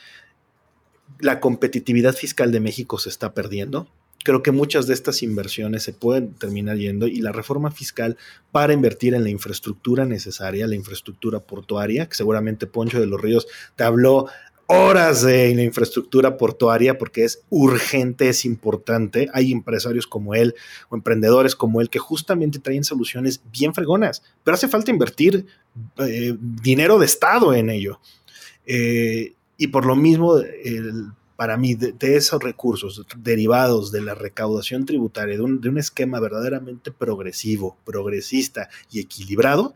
la competitividad fiscal de México se está perdiendo. Creo que muchas de estas inversiones se pueden terminar yendo y la reforma fiscal para invertir en la infraestructura necesaria, la infraestructura portuaria, que seguramente Poncho de los Ríos te habló horas de la infraestructura portuaria porque es urgente, es importante. Hay empresarios como él o emprendedores como él que justamente traen soluciones bien fregonas, pero hace falta invertir eh, dinero de Estado en ello. Eh, y por lo mismo, para mí, de, esos recursos derivados de la recaudación tributaria, de un, esquema verdaderamente progresivo, progresista y equilibrado,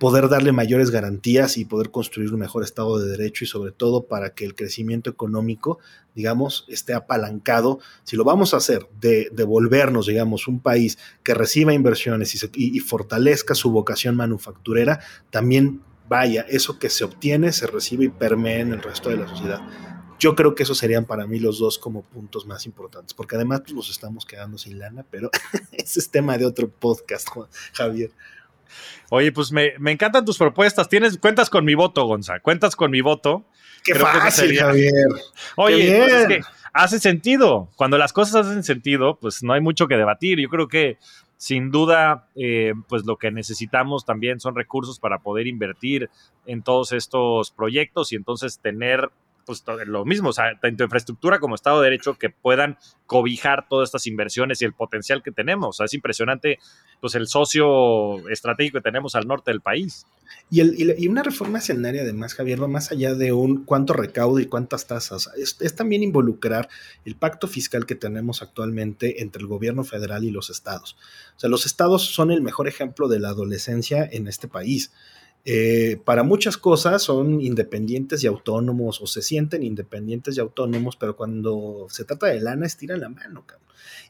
poder darle mayores garantías y poder construir un mejor Estado de Derecho y sobre todo para que el crecimiento económico, digamos, esté apalancado. Si lo vamos a hacer, de, volvernos, digamos, un país que reciba inversiones y, y fortalezca su vocación manufacturera, también vaya, eso que se obtiene se recibe y permea en el resto de la sociedad. Yo creo que esos serían para mí los dos como puntos más importantes, porque además pues, nos estamos quedando sin lana, pero ese es tema de otro podcast, Javier. Oye, pues me, encantan tus propuestas. Tienes, cuentas con mi voto, Gonza. Cuentas con mi voto. Qué fácil, Javier. Oye, pues es que hace sentido. Cuando las cosas hacen sentido, pues no hay mucho que debatir. Yo creo que sin duda, eh, pues lo que necesitamos también son recursos para poder invertir en todos estos proyectos y entonces tener pues lo mismo, o sea, tanto infraestructura como Estado de Derecho que puedan cobijar todas estas inversiones y el potencial que tenemos. O sea, es impresionante pues el socio estratégico que tenemos al norte del país. Y, el, y, una reforma escenaria, además, Javier, va más allá de un cuánto recaudo y cuántas tasas. Es, también involucrar el pacto fiscal que tenemos actualmente entre el gobierno federal y los estados. O sea, los estados son el mejor ejemplo de la adolescencia en este país. Eh, para muchas cosas son independientes y autónomos o se sienten independientes y autónomos, pero cuando se trata de lana estiran la mano.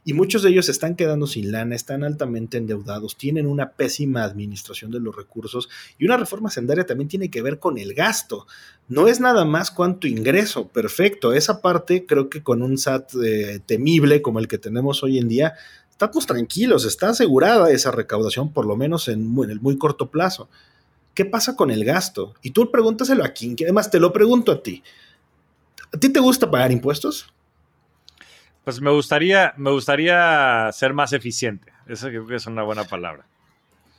Y muchos de ellos están quedando sin lana, están altamente endeudados, tienen una pésima administración de los recursos y una reforma sendaria también tiene que ver con el gasto. No es nada más cuánto ingreso, perfecto. Esa parte creo que con un SAT eh, temible como el que tenemos hoy en día, estamos tranquilos, está asegurada esa recaudación por lo menos en, en el muy corto plazo ¿Qué pasa con el gasto? Y tú pregúntaselo a quien, que además te lo pregunto a ti. ¿A ti te gusta pagar impuestos? Pues me gustaría, me gustaría ser más eficiente. Eso creo que es una buena palabra.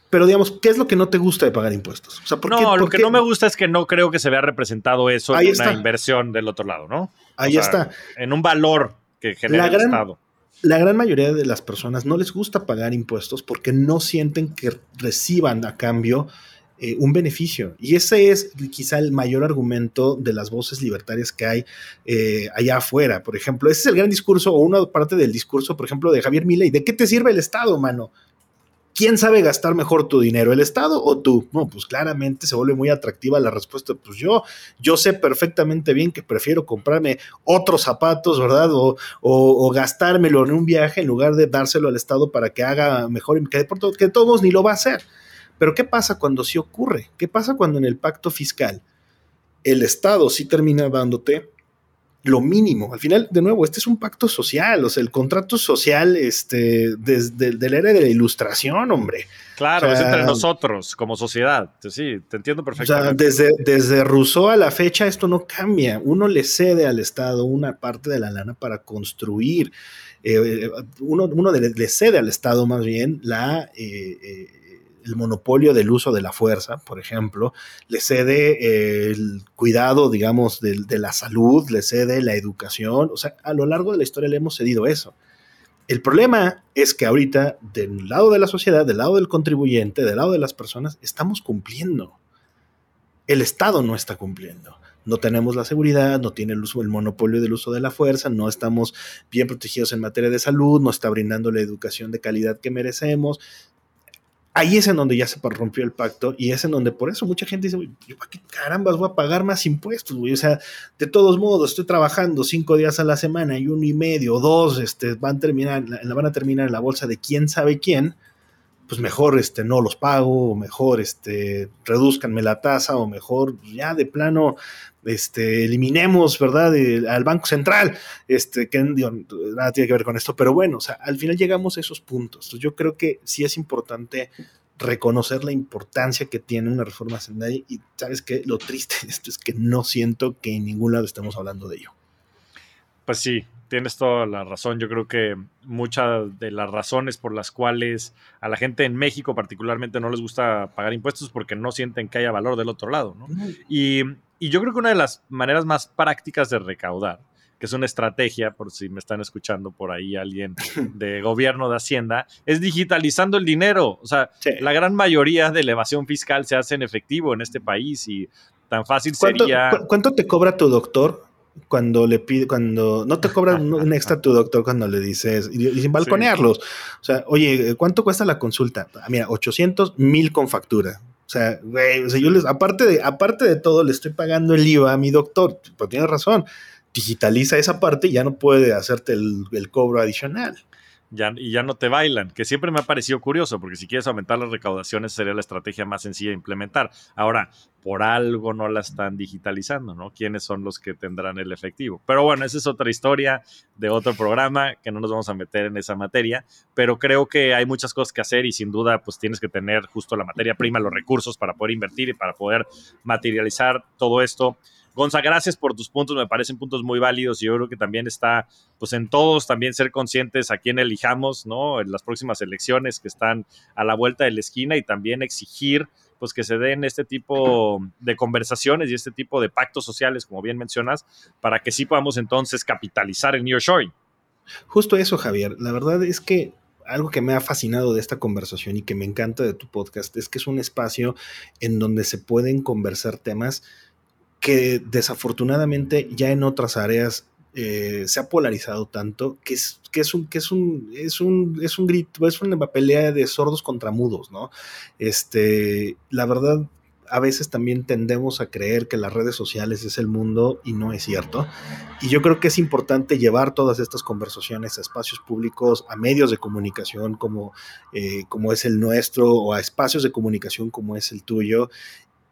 Pero digamos, ¿qué es lo que no te gusta de pagar impuestos? no, lo que no me gusta es que no creo que se vea representado eso en una inversión del otro lado, ¿no? Ahí está. En un valor que genera el Estado. La gran mayoría de las personas no les gusta pagar impuestos porque no sienten que reciban a cambio eh, un beneficio. Y ese es quizá el mayor argumento de las voces libertarias que hay eh, allá afuera. Por ejemplo, ese es el gran discurso o una parte del discurso, por ejemplo, de Javier Milei. ¿De qué te sirve el Estado, mano? ¿Quién sabe gastar mejor tu dinero, el Estado o tú? No, pues claramente se vuelve muy atractiva la respuesta. Pues yo, yo sé perfectamente bien que prefiero comprarme otros zapatos, ¿verdad? O, gastármelo en un viaje en lugar de dárselo al Estado para que haga mejor, que de, que de todos ni lo va a hacer. Pero ¿qué pasa cuando sí ocurre? ¿Qué pasa cuando en el pacto fiscal el Estado sí termina dándote lo mínimo. Al final, de nuevo, este es un pacto social, o sea, el contrato social este, desde, la era de la ilustración, hombre. Claro, es entre nosotros como sociedad. Sí, te entiendo perfectamente. O sea, desde, desde Rousseau a la fecha esto no cambia. Uno le cede al Estado una parte de la lana para construir. Eh, uno, uno le, cede al Estado más bien la... Eh, eh, el monopolio del uso de la fuerza, por ejemplo, le cede eh, el cuidado, digamos, de, la salud, le cede la educación, o sea, a lo largo de la historia le hemos cedido eso. El problema es que ahorita, del lado de la sociedad, del lado del contribuyente, del lado de las personas, estamos cumpliendo. El Estado no está cumpliendo. No tenemos la seguridad, no tiene el, uso, el monopolio del uso de la fuerza, no estamos bien protegidos en materia de salud, no está brindando la educación de calidad que merecemos ahí es en donde ya se rompió el pacto y es en donde por eso mucha gente dice, yo para qué carambas voy a pagar más impuestos, güey. O sea, de todos modos, estoy trabajando cinco días a la semana y uno y medio, dos, este, van a terminar, la, van a terminar la bolsa de quién sabe quién, pues mejor este, no los pago, o mejor este, reduzcanme la tasa, o mejor ya de plano este, eliminemos, ¿verdad?, al Banco Central, este, que nada tiene que ver con esto, pero bueno, o sea, al final llegamos a esos puntos. Entonces, yo creo que sí es importante reconocer la importancia que tiene una reforma hacendaria y sabes que lo triste de esto es que no siento que en ningún lado estemos hablando de ello. Pues sí, tienes toda la razón. Yo creo que muchas de las razones por las cuales a la gente en México particularmente no les gusta pagar impuestos porque no sienten que haya valor del otro lado. ¿no? Y, y, yo creo que una de las maneras más prácticas de recaudar, que es una estrategia, por si me están escuchando por ahí alguien de gobierno de Hacienda, es digitalizando el dinero. O sea, la gran mayoría de elevación fiscal se hace en efectivo en este país y tan fácil sería... ¿Cuánto te cobra tu doctor cuando le pide, cuando no te cobran un extra tu doctor cuando le dices, y, sin balconearlos. O sea, oye, ¿cuánto cuesta la consulta? Ah, mira, 800 mil con factura. O sea, güey, o sea, yo les, aparte de, aparte de todo, le estoy pagando el IVA a mi doctor. Pero tienes razón, digitaliza esa parte y ya no puede hacerte el cobro adicional y ya no te bailan, que siempre me ha parecido curioso, porque si quieres aumentar las recaudaciones sería la estrategia más sencilla de implementar. Ahora, por algo no la están digitalizando, ¿no? ¿Quiénes son los que tendrán el efectivo? Pero bueno, esa es otra historia de otro programa, que no nos vamos a meter en esa materia, pero creo que hay muchas cosas que hacer y sin duda pues tienes que tener justo la materia prima, los recursos para poder invertir y para poder materializar todo esto. Gonza, gracias por tus puntos, me parecen puntos muy válidos y yo creo que también está, pues en todos también ser conscientes a quién elijamos, ¿no? En las próximas elecciones que están a la vuelta de la esquina y también exigir pues que se den este tipo de conversaciones y este tipo de pactos sociales, como bien mencionas, para que sí podamos entonces capitalizar el nearshoring. Justo eso, Javier. La verdad es que algo que me ha fascinado de esta conversación y que me encanta de tu podcast es que es un espacio en donde se pueden conversar temas que desafortunadamente ya en otras áreas eh, se ha polarizado tanto que es, que es un, que es un, es un, es un grito, es una pelea de sordos contra mudos, ¿no? Este, la verdad, a veces también tendemos a creer que las redes sociales es el mundo y no es cierto. Y yo creo que es importante llevar todas estas conversaciones a espacios públicos, a medios de comunicación como, eh, como es el nuestro, o a espacios de comunicación como es el tuyo,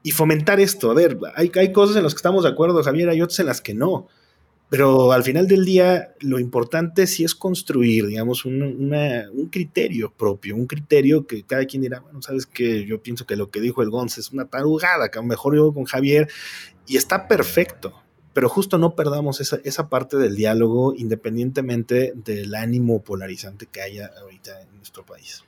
y fomentar esto. A ver, hay, hay cosas en las que estamos de acuerdo, Javier, hay otras en las que no. Pero al final del día, lo importante sí es construir, digamos, un, un criterio propio, un criterio que cada quien dirá, bueno, sabes que yo pienso que lo que dijo el Gonz es una tarugada, que a lo mejor yo con Javier, y está perfecto, pero justo no perdamos esa, esa parte del diálogo independientemente del ánimo polarizante que haya ahorita en nuestro país.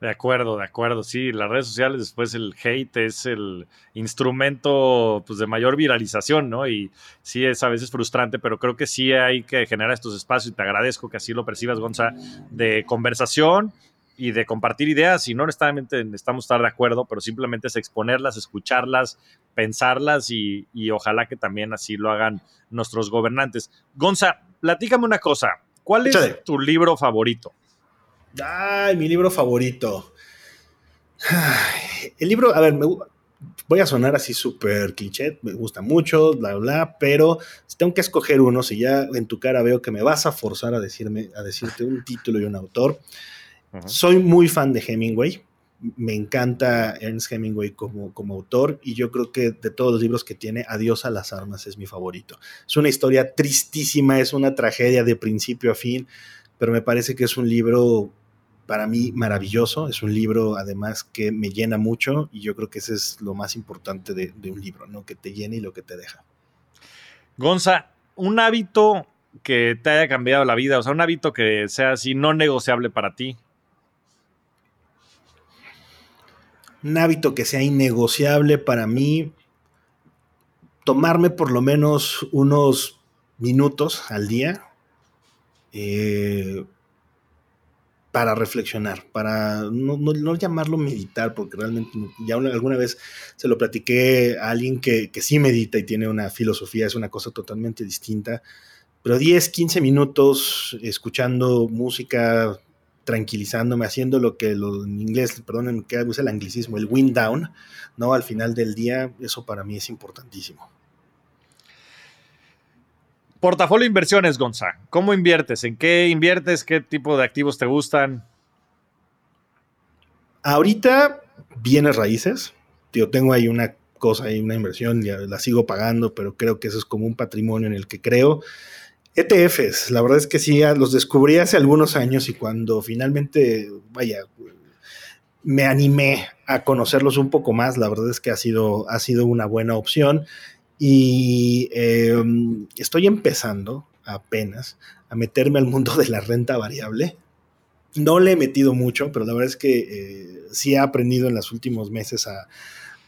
De acuerdo, de acuerdo. Sí, las redes sociales, después el hate es el instrumento pues, de mayor viralización, ¿no? Y sí es a veces frustrante, pero creo que sí hay que generar estos espacios y te agradezco que así lo percibas, Gonza, de conversación y de compartir ideas y no necesariamente necesitamos estar de acuerdo, pero simplemente es exponerlas, escucharlas, pensarlas y, y ojalá que también así lo hagan nuestros gobernantes. Gonza, platícame una cosa. ¿Cuál es tu libro favorito? Ay, mi libro favorito. El libro, a ver, me, voy a sonar así súper cliché, me gusta mucho, bla, bla, pero si tengo que escoger uno, si ya en tu cara veo que me vas a forzar a, decirme, a decirte un título y un autor, soy muy fan de Hemingway. Me encanta Ernest Hemingway como, como autor y yo creo que de todos los libros que tiene, Adiós a las armas es mi favorito. Es una historia tristísima, es una tragedia de principio a fin, pero me parece que es un libro para mí maravilloso. Es un libro además que me llena mucho y yo creo que ese es lo más importante de, un libro, ¿no? Que te llene y lo que te deja. Gonza, un hábito que te haya cambiado la vida, o sea, un hábito que sea así no negociable para ti. Un hábito que sea innegociable para mí, tomarme por lo menos unos minutos al día eh, para reflexionar, para no, llamarlo meditar, porque realmente ya alguna vez se lo platiqué a alguien que, sí medita y tiene una filosofía, es una cosa totalmente distinta, pero 10, 15 minutos escuchando música, tranquilizándome, haciendo lo que en inglés, perdonen que usa el anglicismo, el wind down, ¿no? Al final del día, eso para mí es importantísimo. Portafolio inversiones, Gonza. ¿Cómo inviertes? ¿En qué inviertes? ¿Qué tipo de activos te gustan? Ahorita, bienes raíces. Yo tengo ahí una cosa, ahí una inversión, ya la sigo pagando, pero creo que eso es como un patrimonio en el que creo. ETFs, la verdad es que sí, los descubrí hace algunos años y cuando finalmente, vaya, me animé a conocerlos un poco más, la verdad es que ha sido, ha sido una buena opción. Y em, estoy empezando apenas a meterme al mundo de la renta variable. No le he metido mucho, pero la verdad es que eh, sí he aprendido en los últimos meses a,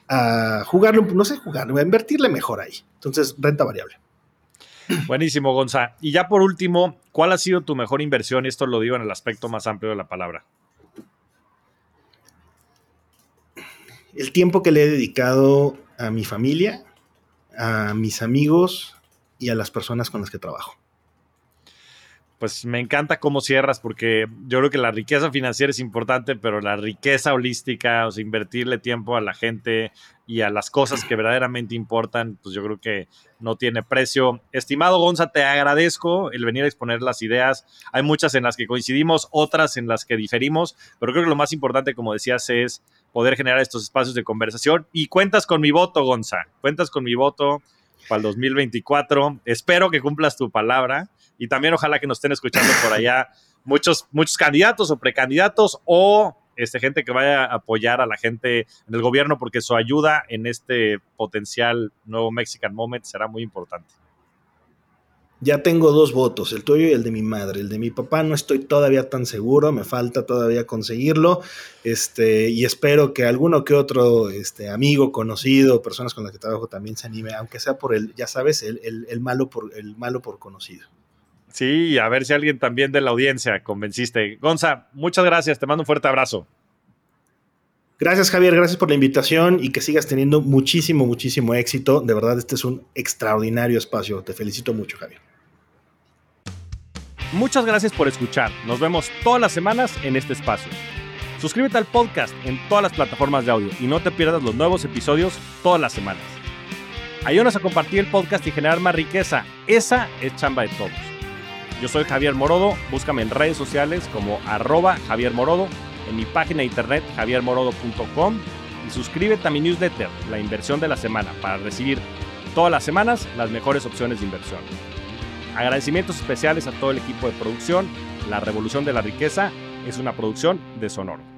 a jugarlo, no sé jugarlo, a invertirle mejor ahí. Entonces, renta variable. Buenísimo, Gonza. Y ya por último, ¿cuál ha sido tu mejor inversión? Esto lo digo en el aspecto más amplio de la palabra. El tiempo que le he dedicado a mi familia a mis amigos y a las personas con las que trabajo. Pues me encanta cómo cierras, porque yo creo que la riqueza financiera es importante, pero la riqueza holística, o sea, invertirle tiempo a la gente y a las cosas que verdaderamente importan, pues yo creo que no tiene precio. Estimado Gonza, te agradezco el venir a exponer las ideas. Hay muchas en las que coincidimos, otras en las que diferimos, pero creo que lo más importante, como decías, es poder generar estos espacios de conversación. Y cuentas con mi voto, Gonza. Cuentas con mi voto para el 2024. Espero que cumplas tu palabra y también ojalá que nos estén escuchando por allá muchos, muchos candidatos o precandidatos o este, gente que vaya a apoyar a la gente en el gobierno porque su ayuda en este potencial nuevo Mexican Moment será muy importante ya tengo dos votos, el tuyo y el de mi madre. El de mi papá no estoy todavía tan seguro, me falta todavía conseguirlo. Este, y espero que alguno que otro este, amigo, conocido, personas con las que trabajo también se anime, aunque sea por el, ya sabes, el, el, malo, por, el malo por conocido. Sí, a ver si alguien también de la audiencia convenciste. Gonza, muchas gracias, te mando un fuerte abrazo. Gracias Javier, gracias por la invitación y que sigas teniendo muchísimo, muchísimo éxito. De verdad, este es un extraordinario espacio. Te felicito mucho Javier. Muchas gracias por escuchar. Nos vemos todas las semanas en este espacio. Suscríbete al podcast en todas las plataformas de audio y no te pierdas los nuevos episodios todas las semanas. Ayúdanos a compartir el podcast y generar más riqueza. Esa es chamba de todos. Yo soy Javier Morodo. Búscame en redes sociales como arroba Javier en mi página de internet javiermorodo.com y suscríbete a mi newsletter, La Inversión de la Semana, para recibir todas las semanas las mejores opciones de inversión. Agradecimientos especiales a todo el equipo de producción. La Revolución de la Riqueza es una producción de Sonoro.